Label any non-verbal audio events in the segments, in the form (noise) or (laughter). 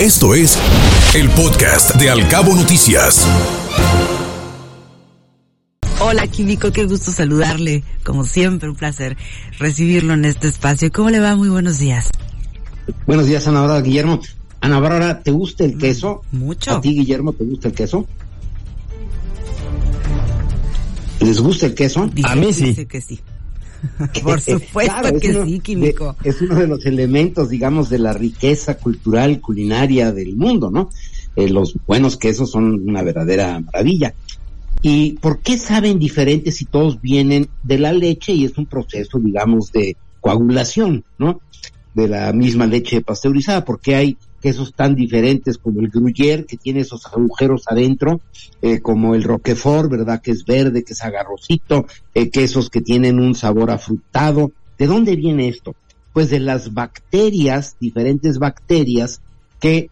Esto es el podcast de Alcabo Noticias. Hola Químico, qué gusto saludarle. Como siempre, un placer recibirlo en este espacio. ¿Cómo le va? Muy buenos días. Buenos días, Ana Bárbara Guillermo. Ana Bárbara, ¿te gusta el queso? Mucho. ¿A ti, Guillermo, te gusta el queso? ¿Les gusta el queso? Dice- A mí sí. dice que sí. (laughs) Por supuesto Claro, que uno sí, Químico. de- es uno de los elementos, digamos, de la riqueza cultural, culinaria del mundo, ¿no? Eh, los buenos quesos son una verdadera maravilla. ¿Y por qué saben diferentes si todos vienen de la leche y es un proceso, digamos, de coagulación, ¿no? De la misma leche pasteurizada. ¿Por qué hay quesos tan diferentes como el Gruyère, que tiene esos agujeros adentro, eh, como el Roquefort, ¿verdad? Que es verde, que es agarrosito, eh, quesos que tienen un sabor afrutado. ¿De dónde viene esto? Pues de las bacterias, diferentes bacterias que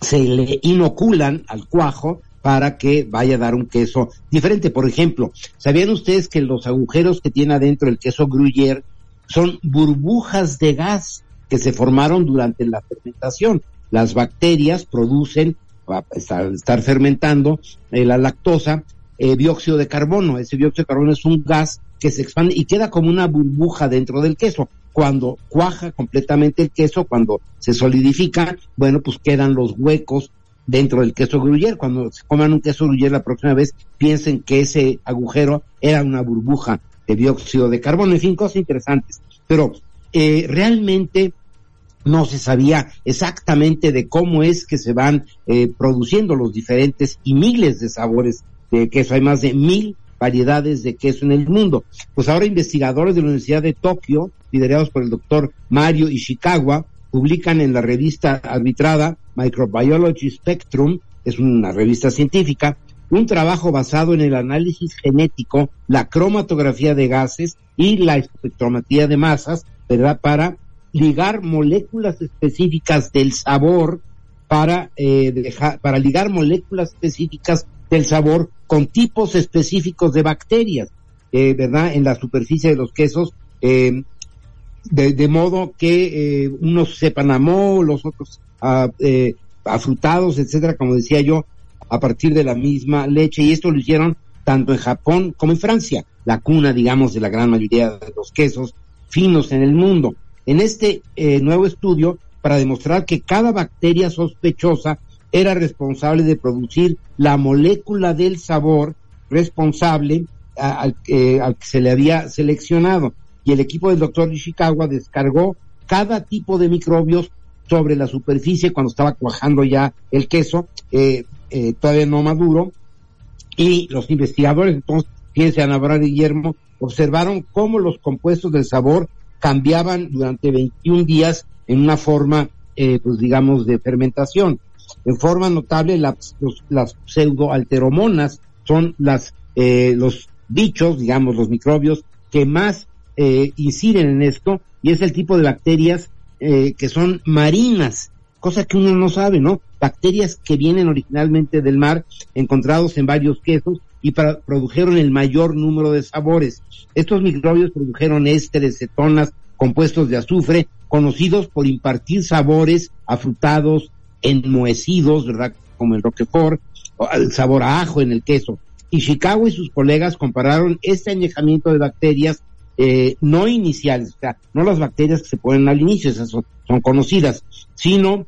se le inoculan al cuajo para que vaya a dar un queso diferente. Por ejemplo, ¿sabían ustedes que los agujeros que tiene adentro el queso Gruyère son burbujas de gas que se formaron durante la fermentación? Las bacterias producen, al estar, fermentando eh, la lactosa, eh, dióxido de carbono. Ese dióxido de carbono es un gas que se expande y queda como una burbuja dentro del queso. Cuando cuaja completamente el queso, cuando se solidifica, bueno, pues quedan los huecos dentro del queso gruyère. Cuando se coman un queso gruyère la próxima vez, piensen que ese agujero era una burbuja de dióxido de carbono. En fin, cosas interesantes. Pero eh, realmente no se sabía exactamente de cómo es que se van eh, produciendo los diferentes y miles de sabores de queso. Hay más de mil variedades de queso en el mundo. Pues ahora investigadores de la Universidad de Tokio, liderados por el doctor Mario Ishikawa, publican en la revista arbitrada Microbiology Spectrum, es una revista científica, un trabajo basado en el análisis genético, la cromatografía de gases y la espectrometría de masas, ¿verdad? Para ligar moléculas específicas del sabor para eh, dejar, para ligar moléculas específicas del sabor con tipos específicos de bacterias, eh, ¿verdad? En la superficie de los quesos, eh, de, modo que eh, unos sepan a moho, los otros a, eh, afrutados, etcétera, como decía yo, a partir de la misma leche. Y esto lo hicieron tanto en Japón como en Francia, la cuna, digamos, de la gran mayoría de los quesos finos en el mundo. En este eh, nuevo estudio, para demostrar que cada bacteria sospechosa era responsable de producir la molécula del sabor responsable al, eh, al que se le había seleccionado. Y el equipo del doctor Ishikawa descargó cada tipo de microbios sobre la superficie cuando estaba cuajando ya el queso, eh, eh, todavía no maduro, y los investigadores, entonces, fíjense, Ana Guillermo, observaron cómo los compuestos del sabor cambiaban durante 21 días en una forma, eh, pues digamos, de fermentación. En forma notable, las, los, las pseudoalteromonas son las, eh, los bichos, digamos, los microbios que más eh, inciden en esto, y es el tipo de bacterias eh, que son marinas, cosa que uno no sabe, ¿no? Bacterias que vienen originalmente del mar, encontrados en varios quesos, y produjeron el mayor número de sabores. Estos microbios produjeron ésteres, cetonas, compuestos de azufre, conocidos por impartir sabores afrutados, enmohecidos, ¿verdad? Como el Roquefort, el sabor a ajo en el queso. Ishikawa y sus colegas compararon este añejamiento de bacterias eh, no iniciales, o sea, no las bacterias que se ponen al inicio, esas son, son conocidas, sino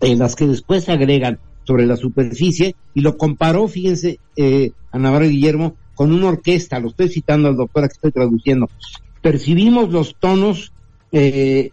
eh, las que después se agregan sobre la superficie y lo comparó, fíjense, eh, a Guillermo, con una orquesta, lo estoy citando al doctor que estoy traduciendo. Percibimos los tonos, eh,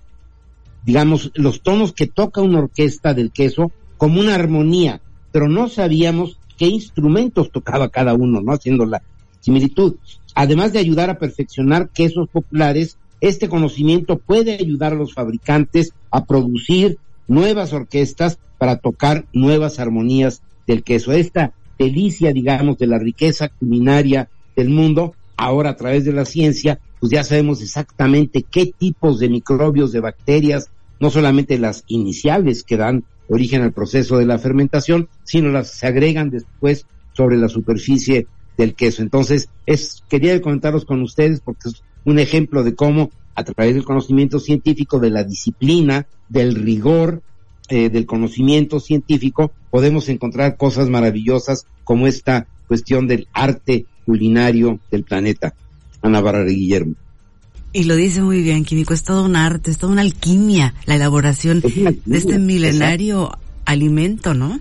digamos, los tonos que toca una orquesta del queso como una armonía, pero no sabíamos qué instrumentos tocaba cada uno, ¿no? Haciendo la similitud. Además de ayudar a perfeccionar quesos populares, este conocimiento puede ayudar a los fabricantes a producir nuevas orquestas para tocar nuevas armonías del queso. Esta delicia, digamos, de la riqueza culinaria del mundo, ahora a través de la ciencia, pues ya sabemos exactamente qué tipos de microbios, de bacterias, no solamente las iniciales que dan origen al proceso de la fermentación, sino las que se agregan después sobre la superficie del queso. Entonces, es, quería comentaros con ustedes porque es un ejemplo de cómo, a través del conocimiento científico, de la disciplina, del rigor, eh, del conocimiento científico podemos encontrar cosas maravillosas como esta cuestión del arte culinario del planeta. Ana Barra Guillermo. Y lo dice muy bien, Químico, es todo un arte, es toda una alquimia, la elaboración de este milenario alimento, ¿no?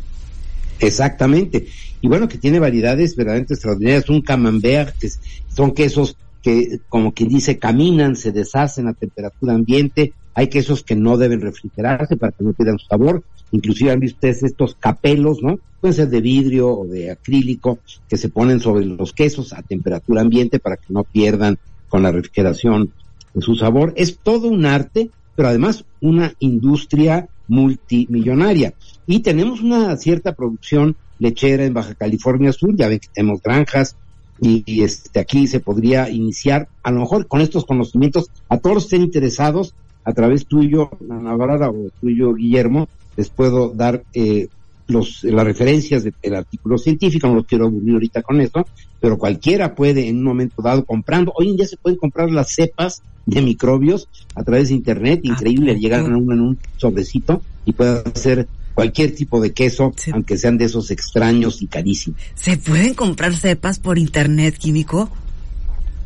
Exactamente. Y bueno, que tiene variedades verdaderamente extraordinarias. Un camembert, que son quesos que, como quien dice, caminan, se deshacen a temperatura ambiente. Hay quesos que no deben refrigerarse para que no pierdan su sabor. Inclusive han visto ustedes estos capelos, ¿no? Pueden ser de vidrio o de acrílico que se ponen sobre los quesos a temperatura ambiente para que no pierdan con la refrigeración su sabor. Es todo un arte, pero además una industria multimillonaria. Y tenemos una cierta producción lechera en Baja California Sur, ya ven que tenemos granjas y, este aquí se podría iniciar, a lo mejor con estos conocimientos, a todos los que estén interesados, a través tuyo, Ana Barada, o tuyo, Guillermo, les puedo dar eh, los, las referencias del artículo científico, no los quiero aburrir ahorita con eso, pero cualquiera puede en un momento dado comprando, hoy en día se pueden comprar las cepas de microbios a través de internet, ah, increíble, llegan a uno en un sobrecito y puede hacer cualquier tipo de queso, aunque sean de esos extraños y carísimos. ¿Se pueden comprar cepas por internet químico?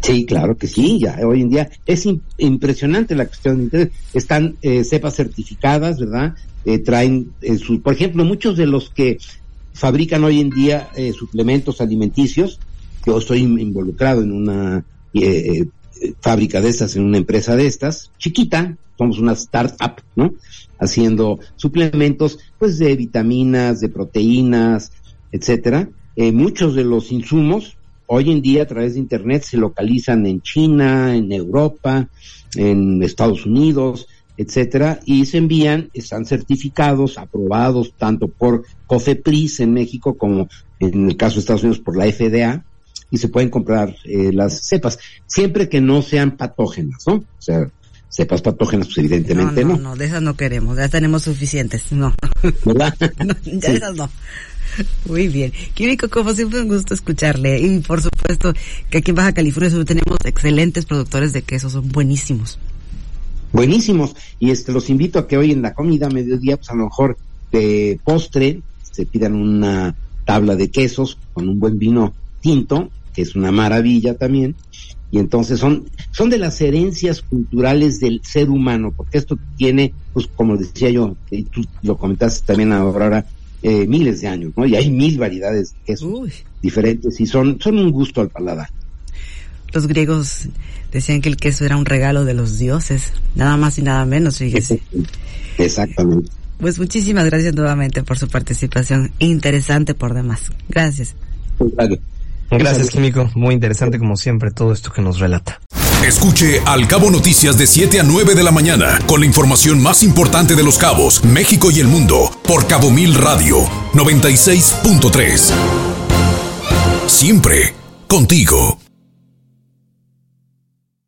Sí, claro que sí, ya hoy en día es impresionante la cuestión de internet. Están eh, cepas certificadas, ¿verdad? Eh, traen, eh, su, por ejemplo, muchos de los que fabrican hoy en día eh, suplementos alimenticios, yo estoy involucrado en una eh, fábrica de estas, en una empresa de estas, chiquita, somos una startup, ¿no? Haciendo suplementos, pues de vitaminas, de proteínas, etcétera. muchos de los insumos hoy en día a través de internet se localizan en China, en Europa, en Estados Unidos, etcétera, y se envían, están certificados, aprobados tanto por COFEPRIS en México como en el caso de Estados Unidos por la FDA, y se pueden comprar eh, las cepas, siempre que no sean patógenas, ¿no? O sea, cepas patógenas, pues evidentemente no. No, no, de esas no queremos, ya tenemos suficientes, no. (laughs) ¿Verdad? (laughs) ya esas no. Muy bien. Químico, como siempre, un gusto escucharle. Y por supuesto que aquí en Baja California tenemos excelentes productores de queso, son buenísimos buenísimos. Y este los invito a que hoy en la comida, mediodía, pues a lo mejor de postre, se pidan una tabla de quesos con un buen vino tinto, que es una maravilla también. Y entonces son, son de las herencias culturales del ser humano, porque esto tiene, pues como decía yo, y tú lo comentaste también ahora, eh, miles de años, ¿no? Y hay mil variedades de quesos diferentes y son, son un gusto al paladar. Los griegos decían que el queso era un regalo de los dioses, nada más y nada menos, fíjese. (laughs) Exactamente. Pues muchísimas gracias nuevamente por su participación, interesante por demás. Gracias. Gracias, Químico. Muy interesante como siempre todo esto que nos relata. Escuche Al Cabo Noticias de 7 a 9 de la mañana con la información más importante de los cabos, México y el mundo por Cabo Mil Radio 96.3. Siempre contigo.